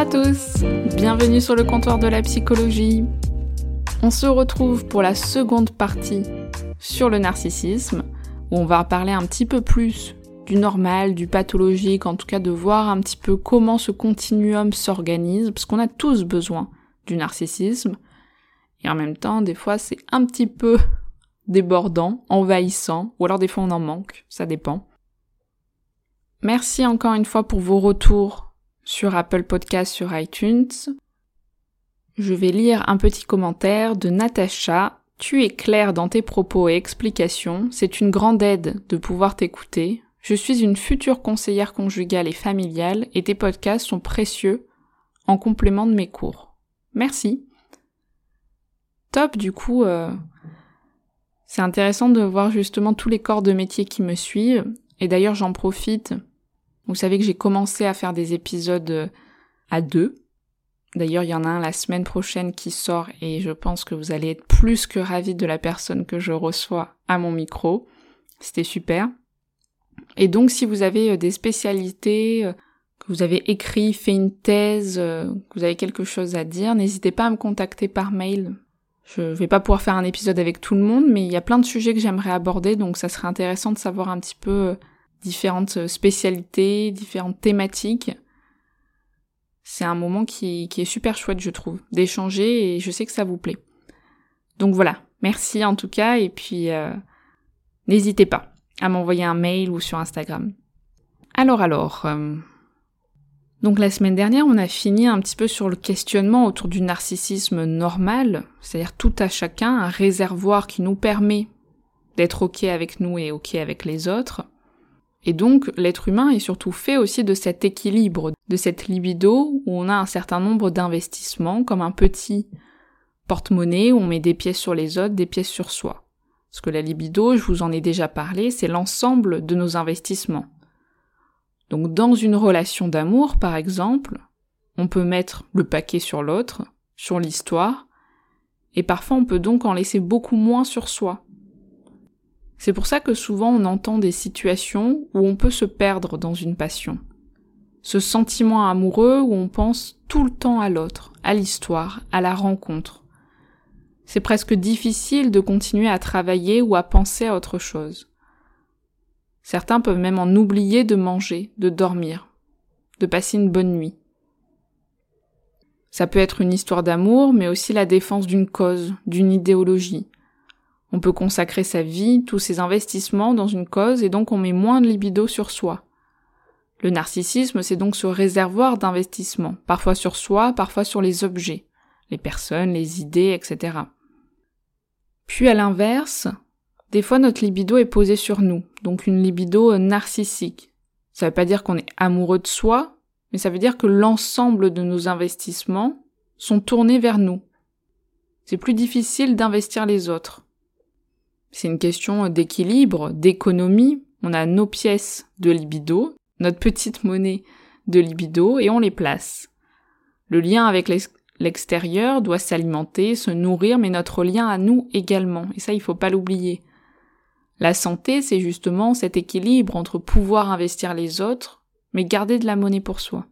à tous, bienvenue sur le comptoir de la psychologie. On se retrouve pour la seconde partie sur le narcissisme, où on va parler un petit peu plus du normal, du pathologique, en tout cas de voir un petit peu comment ce continuum s'organise, parce qu'on a tous besoin du narcissisme, et en même temps, des fois, c'est un petit peu débordant, envahissant, ou alors des fois on en manque, ça dépend. Merci encore une fois pour vos retours sur Apple Podcast, sur iTunes. Je vais lire un petit commentaire de Natacha. Tu es clair dans tes propos et explications. C'est une grande aide de pouvoir t'écouter. Je suis une future conseillère conjugale et familiale et tes podcasts sont précieux en complément de mes cours. Merci. Top, du coup, euh, c'est intéressant de voir justement tous les corps de métier qui me suivent. Et d'ailleurs, j'en profite vous savez que j'ai commencé à faire des épisodes euh, à deux. D'ailleurs, il y en a un la semaine prochaine qui sort et je pense que vous allez être plus que ravis de la personne que je reçois à mon micro. C'était super. Et donc, si vous avez euh, des spécialités, euh, que vous avez écrit, fait une thèse, que vous avez quelque chose à dire, n'hésitez pas à me contacter par mail. Je vais pas pouvoir faire un épisode avec tout le monde, mais il y a plein de sujets que j'aimerais aborder, donc ça serait intéressant de savoir un petit peu différentes spécialités, différentes thématiques. C'est un moment qui, qui, est super chouette, je trouve, d'échanger et je sais que ça vous plaît. Donc voilà, merci en tout cas et puis euh, n'hésitez pas à m'envoyer un mail ou sur Instagram. Alors alors, euh, donc la semaine dernière on a fini un petit peu sur le questionnement autour du narcissisme normal, c'est-à-dire tout à chacun, un réservoir qui nous permet d'être ok avec nous et ok avec les autres. Et donc, l'être humain est surtout fait aussi de cet équilibre, de cette libido où on a un certain nombre d'investissements, comme un petit porte-monnaie où on met des pièces sur les autres, des pièces sur soi. Parce que la libido, je vous en ai déjà parlé, c'est l'ensemble de nos investissements. Donc, dans une relation d'amour, par exemple, on peut mettre le paquet sur l'autre, sur l'histoire, et parfois on peut donc en laisser beaucoup moins sur soi, c'est pour ça que souvent on entend des situations où on peut se perdre dans une passion. Ce sentiment amoureux où on pense tout le temps à l'autre, à l'histoire, à la rencontre. C'est presque difficile de continuer à travailler ou à penser à autre chose. Certains peuvent même en oublier de manger, de dormir, de passer une bonne nuit. Ça peut être une histoire d'amour, mais aussi la défense d'une cause, d'une idéologie, on peut consacrer sa vie, tous ses investissements dans une cause et donc on met moins de libido sur soi. Le narcissisme, c'est donc ce réservoir d'investissement, parfois sur soi, parfois sur les objets, les personnes, les idées, etc. Puis à l'inverse, des fois notre libido est posé sur nous, donc une libido narcissique. Ça veut pas dire qu'on est amoureux de soi, mais ça veut dire que l'ensemble de nos investissements sont tournés vers nous. C'est plus difficile d'investir les autres. C'est une question d'équilibre, d'économie. On a nos pièces de libido, notre petite monnaie de libido, et on les place. Le lien avec l'extérieur doit s'alimenter, se nourrir, mais notre lien à nous également. Et ça, il faut pas l'oublier. La santé, c'est justement cet équilibre entre pouvoir investir les autres, mais garder de la monnaie pour soi.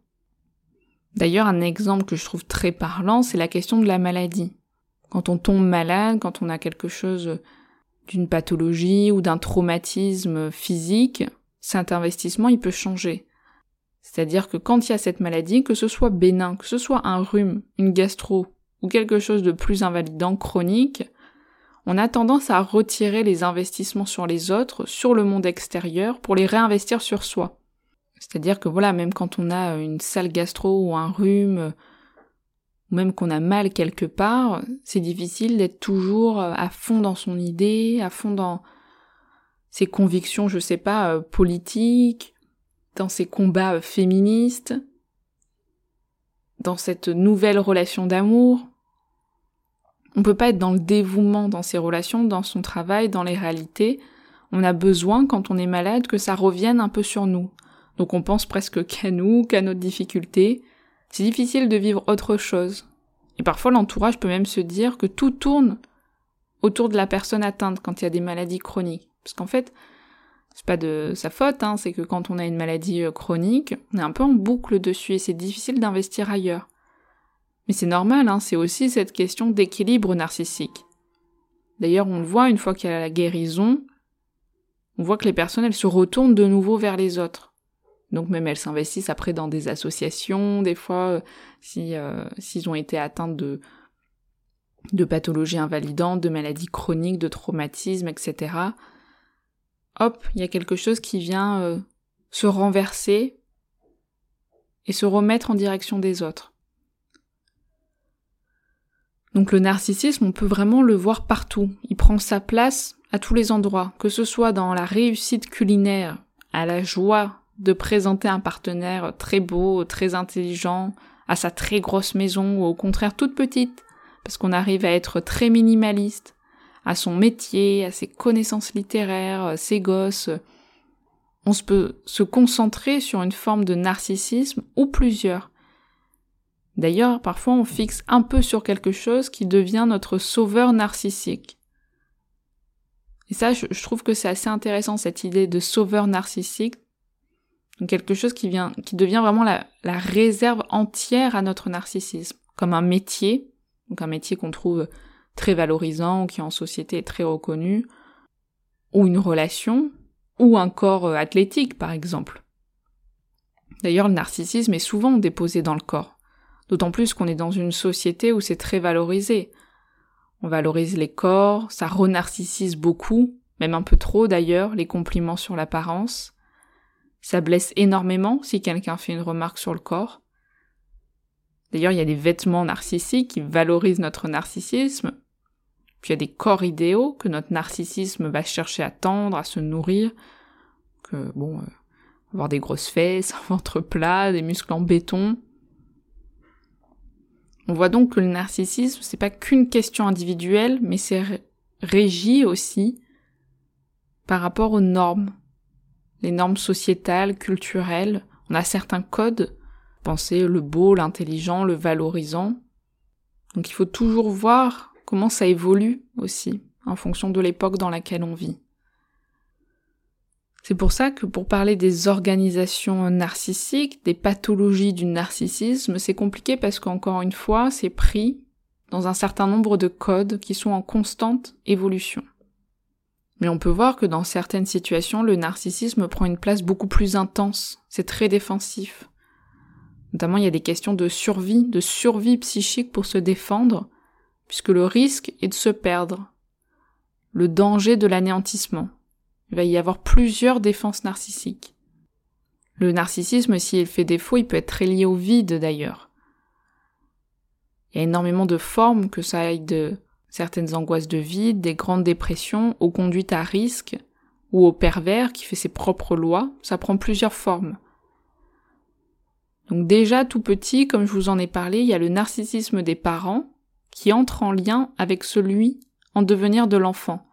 D'ailleurs, un exemple que je trouve très parlant, c'est la question de la maladie. Quand on tombe malade, quand on a quelque chose d'une pathologie ou d'un traumatisme physique, cet investissement il peut changer. C'est-à-dire que quand il y a cette maladie, que ce soit bénin, que ce soit un rhume, une gastro ou quelque chose de plus invalidant, chronique, on a tendance à retirer les investissements sur les autres, sur le monde extérieur, pour les réinvestir sur soi. C'est-à-dire que voilà, même quand on a une sale gastro ou un rhume, ou même qu'on a mal quelque part, c'est difficile d'être toujours euh, à fond dans son idée, à fond dans ses convictions, je sais pas, euh, politiques, dans ses combats euh, féministes, dans cette nouvelle relation d'amour. On peut pas être dans le dévouement dans ses relations, dans son travail, dans les réalités. On a besoin, quand on est malade, que ça revienne un peu sur nous. Donc on pense presque qu'à nous, qu'à notre difficulté. C'est difficile de vivre autre chose. Et parfois l'entourage peut même se dire que tout tourne autour de la personne atteinte quand il y a des maladies chroniques. Parce qu'en fait, c'est pas de sa faute, hein, c'est que quand on a une maladie euh, chronique, on est un peu en boucle dessus et c'est difficile d'investir ailleurs. Mais c'est normal, hein, c'est aussi cette question d'équilibre narcissique. D'ailleurs, on le voit une fois qu'il y a la guérison, on voit que les personnes, elles se retournent de nouveau vers les autres. Donc même elles s'investissent après dans des associations, des fois euh, si euh, s'ils ont été atteints de pathologies invalidantes, de maladies chroniques, de traumatismes, etc. Hop, il y a quelque chose qui vient euh, se renverser et se remettre en direction des autres. Donc le narcissisme, on peut vraiment le voir partout. Il prend sa place à tous les endroits, que ce soit dans la réussite culinaire, à la joie de présenter un partenaire très beau, très intelligent, à sa très grosse maison ou au contraire toute petite, parce qu'on arrive à être très minimaliste, à son métier, à ses connaissances littéraires, ses gosses. On se peut se concentrer sur une forme de narcissisme ou plusieurs. D'ailleurs, parfois on fixe un peu sur quelque chose qui devient notre sauveur narcissique. Et ça, je, trouve que c'est assez intéressant, cette idée de sauveur narcissique, quelque chose qui vient, qui devient vraiment la, la réserve entière à notre narcissisme, comme un métier, donc un métier qu'on trouve très valorisant, qui en société est très reconnu, ou une relation, ou un corps euh, athlétique par exemple. D'ailleurs, le narcissisme est souvent déposé dans le corps, d'autant plus qu'on est dans une société où c'est très valorisé. On valorise les corps, ça renarcissise beaucoup, même un peu trop d'ailleurs, les compliments sur l'apparence. Ça blesse énormément si quelqu'un fait une remarque sur le corps. D'ailleurs, il y a des vêtements narcissiques qui valorisent notre narcissisme. Puis il y a des corps idéaux que notre narcissisme va chercher à tendre, à se nourrir. Que, bon, euh, avoir des grosses fesses, un ventre plat, des muscles en béton. On voit donc que le narcissisme, c'est pas qu'une question individuelle, mais c'est régi aussi par rapport aux normes les normes sociétales, culturelles. On a certains codes. Pensez le beau, l'intelligent, le valorisant. Donc il faut toujours voir comment ça évolue aussi, en fonction de l'époque dans laquelle on vit. C'est pour ça que pour parler des organisations narcissiques, des pathologies du narcissisme, c'est compliqué parce qu'encore une fois, c'est pris dans un certain nombre de codes qui sont en constante évolution. Mais on peut voir que dans certaines situations, le narcissisme prend une place beaucoup plus intense. C'est très défensif. Notamment, il y a des questions de survie, de survie psychique pour se défendre, puisque le risque est de se perdre. Le danger de l'anéantissement. Il va y avoir plusieurs défenses narcissiques. Le narcissisme, s'il fait défaut, il peut être très lié au vide d'ailleurs. Il y a énormément de formes, que ça aille de certaines angoisses de vide, des grandes dépressions, aux conduites à risque, ou au pervers qui fait ses propres lois, ça prend plusieurs formes. Donc déjà tout petit, comme je vous en ai parlé, il y a le narcissisme des parents qui entre en lien avec celui en devenir de l'enfant.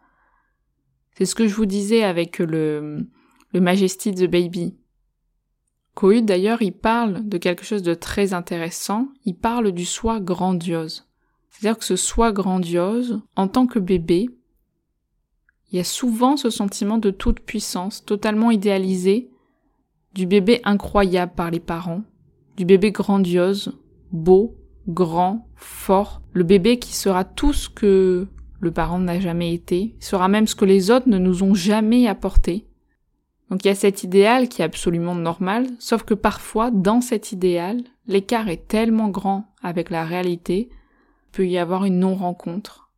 C'est ce que je vous disais avec le, le Majesty the Baby. Cohut d'ailleurs, il parle de quelque chose de très intéressant, il parle du soi grandiose. C'est-à-dire que ce soi grandiose, en tant que bébé, il y a souvent ce sentiment de toute puissance, totalement idéalisé, du bébé incroyable par les parents, du bébé grandiose, beau, grand, fort, le bébé qui sera tout ce que le parent n'a jamais été, sera même ce que les autres ne nous ont jamais apporté. Donc il y a cet idéal qui est absolument normal, sauf que parfois, dans cet idéal, l'écart est tellement grand avec la réalité peut y avoir une non-rencontre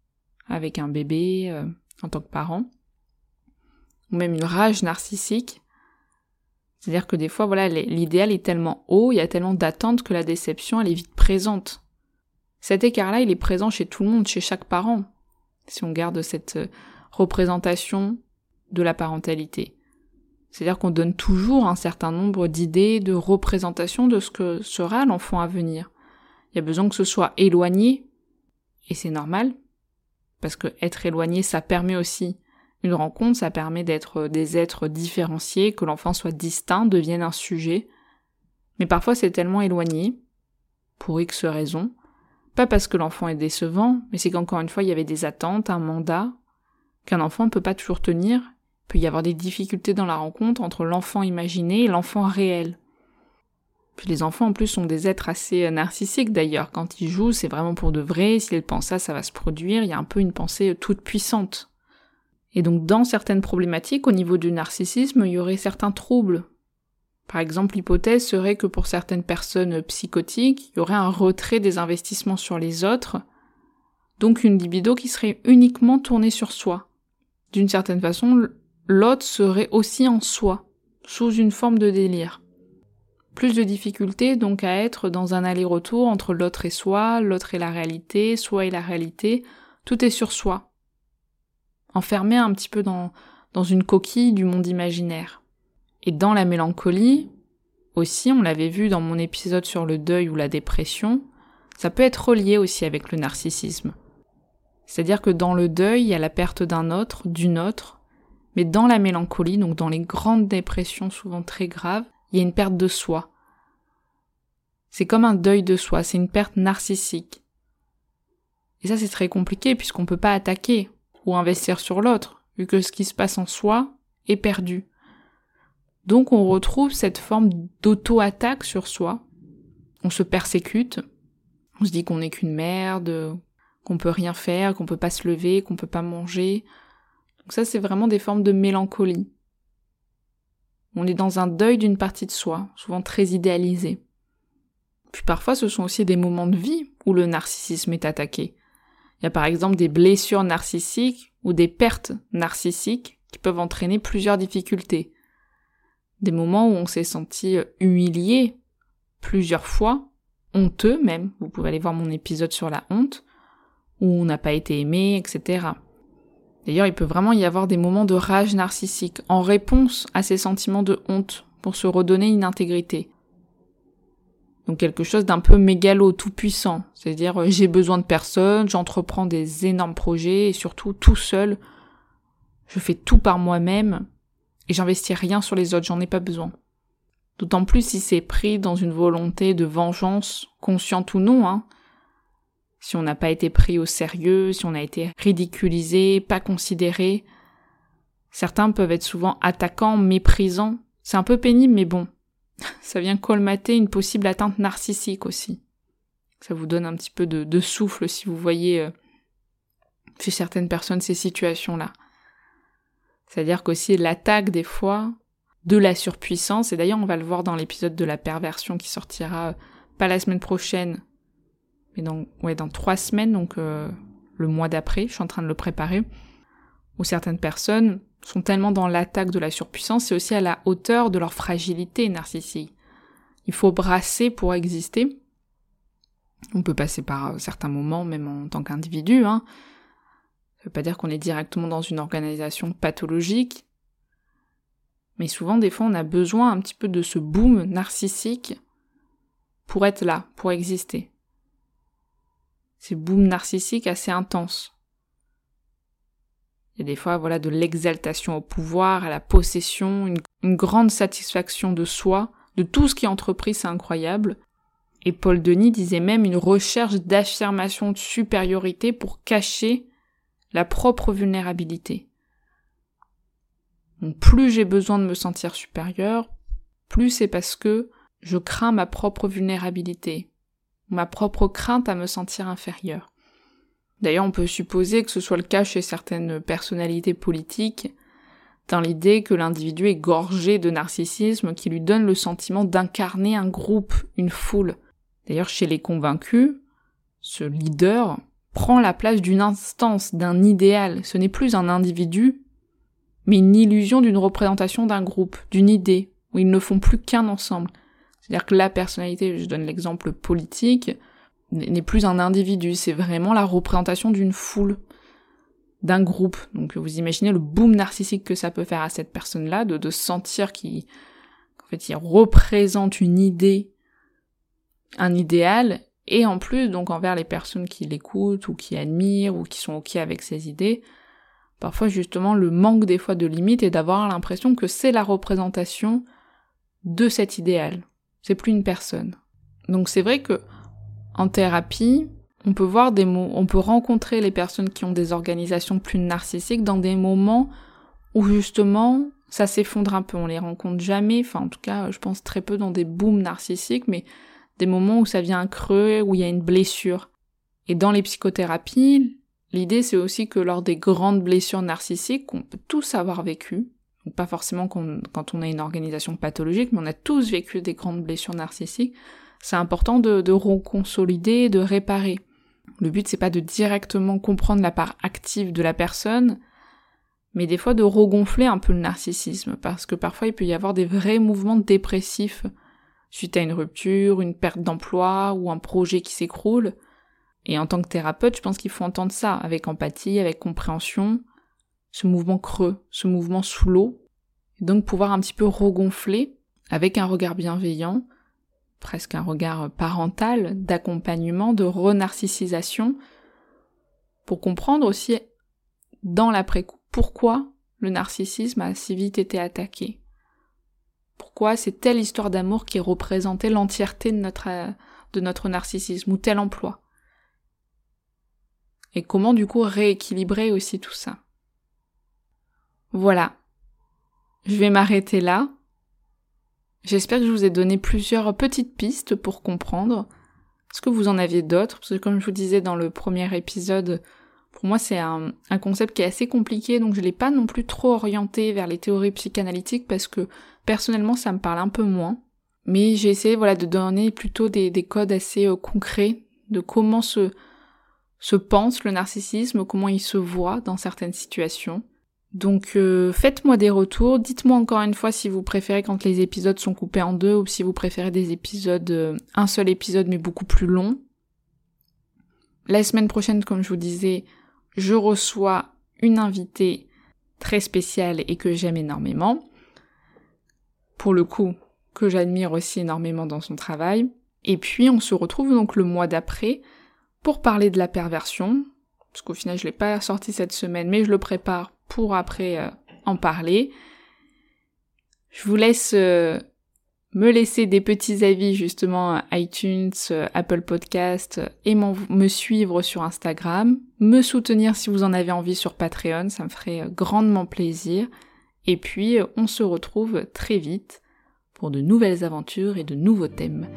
avec un bébé euh, en tant que parent, ou même une rage narcissique. C'est-à-dire que des fois, voilà, l'idéal est tellement haut, il y a tellement d'attentes que la déception, elle est vite présente. Cet écart-là, il est présent chez tout le monde, chez chaque parent, si on garde cette euh, représentation de la parentalité. C'est-à-dire qu'on donne toujours un certain nombre d'idées, de représentations de ce que sera l'enfant à venir. Il y a besoin que ce soit éloigné, et c'est normal, parce que être éloigné, ça permet aussi une rencontre, ça permet d'être des êtres différenciés, que l'enfant soit distinct, devienne un sujet. Mais parfois c'est tellement éloigné, pour X raisons, pas parce que l'enfant est décevant, mais c'est qu'encore une fois il y avait des attentes, un mandat, qu'un enfant ne peut pas toujours tenir, il peut y avoir des difficultés dans la rencontre entre l'enfant imaginé et l'enfant réel. Puis les enfants en plus sont des êtres assez euh, narcissiques d'ailleurs. Quand ils jouent, c'est vraiment pour de vrai. S'ils pensent ça, ça va se produire. Il y a un peu une pensée euh, toute puissante. Et donc dans certaines problématiques, au niveau du narcissisme, il y aurait certains troubles. Par exemple, l'hypothèse serait que pour certaines personnes euh, psychotiques, il y aurait un retrait des investissements sur les autres, donc une libido qui serait uniquement tournée sur soi. D'une certaine façon, l'autre serait aussi en soi, sous une forme de délire plus de difficultés donc à être dans un aller-retour entre l'autre et soi, l'autre et la réalité, soi et la réalité, tout est sur soi. Enfermé un petit peu dans, dans une coquille du monde imaginaire. Et dans la mélancolie, aussi, on l'avait vu dans mon épisode sur le deuil ou la dépression, ça peut être relié aussi avec le narcissisme. C'est-à-dire que dans le deuil, il y a la perte d'un autre, d'une autre, mais dans la mélancolie, donc dans les grandes dépressions souvent très graves, il y a une perte de soi. C'est comme un deuil de soi, c'est une perte narcissique. Et ça c'est très compliqué puisqu'on ne peut pas attaquer ou investir sur l'autre, vu que ce qui se passe en soi est perdu. Donc on retrouve cette forme d'auto-attaque sur soi. On se persécute, on se dit qu'on n'est qu'une merde, qu'on peut rien faire, qu'on peut pas se lever, qu'on peut pas manger. Donc ça c'est vraiment des formes de mélancolie. On est dans un deuil d'une partie de soi, souvent très idéalisé. Puis parfois ce sont aussi des moments de vie où le narcissisme est attaqué. Il y a par exemple des blessures narcissiques ou des pertes narcissiques qui peuvent entraîner plusieurs difficultés. Des moments où on s'est senti humilié plusieurs fois, honteux même, vous pouvez aller voir mon épisode sur la honte, où on n'a pas été aimé, etc. D'ailleurs, il peut vraiment y avoir des moments de rage narcissique en réponse à ces sentiments de honte pour se redonner une intégrité. Donc quelque chose d'un peu mégalo, tout puissant. C'est-à-dire euh, j'ai besoin de personne, j'entreprends des énormes projets et surtout tout seul. Je fais tout par moi-même et j'investis rien sur les autres, j'en ai pas besoin. D'autant plus si c'est pris dans une volonté de vengeance, consciente ou non, hein, si on n'a pas été pris au sérieux, si on a été ridiculisé, pas considéré. Certains peuvent être souvent attaquants, méprisants. C'est un peu pénible, mais bon. Ça vient colmater une possible atteinte narcissique aussi. Ça vous donne un petit peu de, souffle si vous voyez euh, chez certaines personnes ces situations-là. C'est-à-dire qu'aussi l'attaque des fois de la surpuissance, et d'ailleurs on va le voir dans l'épisode de la perversion qui sortira euh, pas la semaine prochaine, mais dans, ouais, dans trois semaines, donc euh, le mois d'après, je suis en train de le préparer, où certaines personnes sont tellement dans l'attaque de la surpuissance, c'est aussi à la hauteur de leur fragilité narcissique. Il faut brasser pour exister. On peut passer par euh, certains moments, même en tant qu'individu. Hein. Ça veut pas dire qu'on est directement dans une organisation pathologique, mais souvent, des fois, on a besoin un petit peu de ce boom narcissique pour être là, pour exister. Ces booms narcissiques assez intenses. Il y a des fois, voilà, de l'exaltation au pouvoir, à la possession, une, grande satisfaction de soi, de tout ce qui est entrepris, c'est incroyable. Et Paul Denis disait même une recherche d'affirmation de supériorité pour cacher la propre vulnérabilité. Donc plus j'ai besoin de me sentir supérieur, plus c'est parce que je crains ma propre vulnérabilité, ma propre crainte à me sentir inférieur. D'ailleurs, on peut supposer que ce soit le cas chez certaines personnalités politiques, dans l'idée que l'individu est gorgé de narcissisme qui lui donne le sentiment d'incarner un groupe, une foule. D'ailleurs, chez les convaincus, ce leader prend la place d'une instance, d'un idéal. Ce n'est plus un individu, mais une illusion d'une représentation d'un groupe, d'une idée, où ils ne font plus qu'un ensemble. C'est-à-dire que la personnalité, je donne l'exemple politique, n'est plus un individu, c'est vraiment la représentation d'une foule, d'un groupe. Donc vous imaginez le boom narcissique que ça peut faire à cette personne-là, de, sentir qu'il représente une idée, un idéal, et en plus, donc envers les personnes qui l'écoutent, ou qui admirent, ou qui sont ok avec ses idées, parfois justement le manque des fois de limites et d'avoir l'impression que c'est la représentation de cet idéal. C'est plus une personne. Donc c'est vrai que en thérapie, on peut voir des mots, on peut rencontrer les personnes qui ont des organisations plus narcissiques dans des moments où justement ça s'effondre un peu. On les rencontre jamais, enfin en tout cas je pense très peu dans des booms narcissiques, mais des moments où ça vient un creux, où il y a une blessure. Et dans les psychothérapies, l'idée c'est aussi que lors des grandes blessures narcissiques qu'on peut tous avoir vécu, pas forcément quand on a une organisation pathologique, mais on a tous vécu des grandes blessures narcissiques, c'est important de, de reconsolider, de réparer. Le but c'est pas de directement comprendre la part active de la personne, mais des fois de regonfler un peu le narcissisme, parce que parfois il peut y avoir des vrais mouvements dépressifs suite à une rupture, une perte d'emploi ou un projet qui s'écroule. Et en tant que thérapeute, je pense qu'il faut entendre ça avec empathie, avec compréhension, ce mouvement creux, ce mouvement sous l'eau, et donc pouvoir un petit peu regonfler avec un regard bienveillant, presque un regard parental, d'accompagnement, de renarcissisation, pour comprendre aussi dans l'après-coup pourquoi le narcissisme a si vite été attaqué. Pourquoi c'est telle histoire d'amour qui représentait l'entièreté de notre, de notre narcissisme ou tel emploi. Et comment du coup rééquilibrer aussi tout ça. Voilà. Je vais m'arrêter là. J'espère que je vous ai donné plusieurs petites pistes pour comprendre. Est-ce que vous en aviez d'autres Parce que comme je vous disais dans le premier épisode, pour moi c'est un, concept qui est assez compliqué, donc je l'ai pas non plus trop orienté vers les théories psychanalytiques parce que personnellement ça me parle un peu moins. Mais j'ai essayé voilà de donner plutôt des, codes assez euh, concrets de comment se, se pense le narcissisme, comment il se voit dans certaines situations. Donc euh, faites-moi des retours, dites-moi encore une fois si vous préférez quand les épisodes sont coupés en deux ou si vous préférez des épisodes, euh, un seul épisode mais beaucoup plus long. La semaine prochaine, comme je vous disais, je reçois une invitée très spéciale et que j'aime énormément. Pour le coup, que j'admire aussi énormément dans son travail. Et puis on se retrouve donc le mois d'après pour parler de la perversion, parce qu'au final je l'ai pas sorti cette semaine, mais je le prépare pour après euh, en parler. Je vous laisse euh, me laisser des petits avis justement iTunes, euh, Apple Podcast et me suivre sur Instagram, me soutenir si vous en avez envie sur Patreon, ça me ferait grandement plaisir. Et puis on se retrouve très vite pour de nouvelles aventures et de nouveaux thèmes.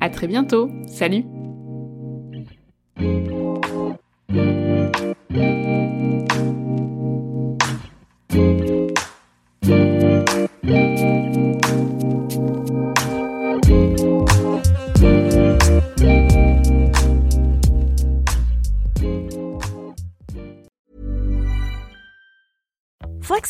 À très bientôt. Salut.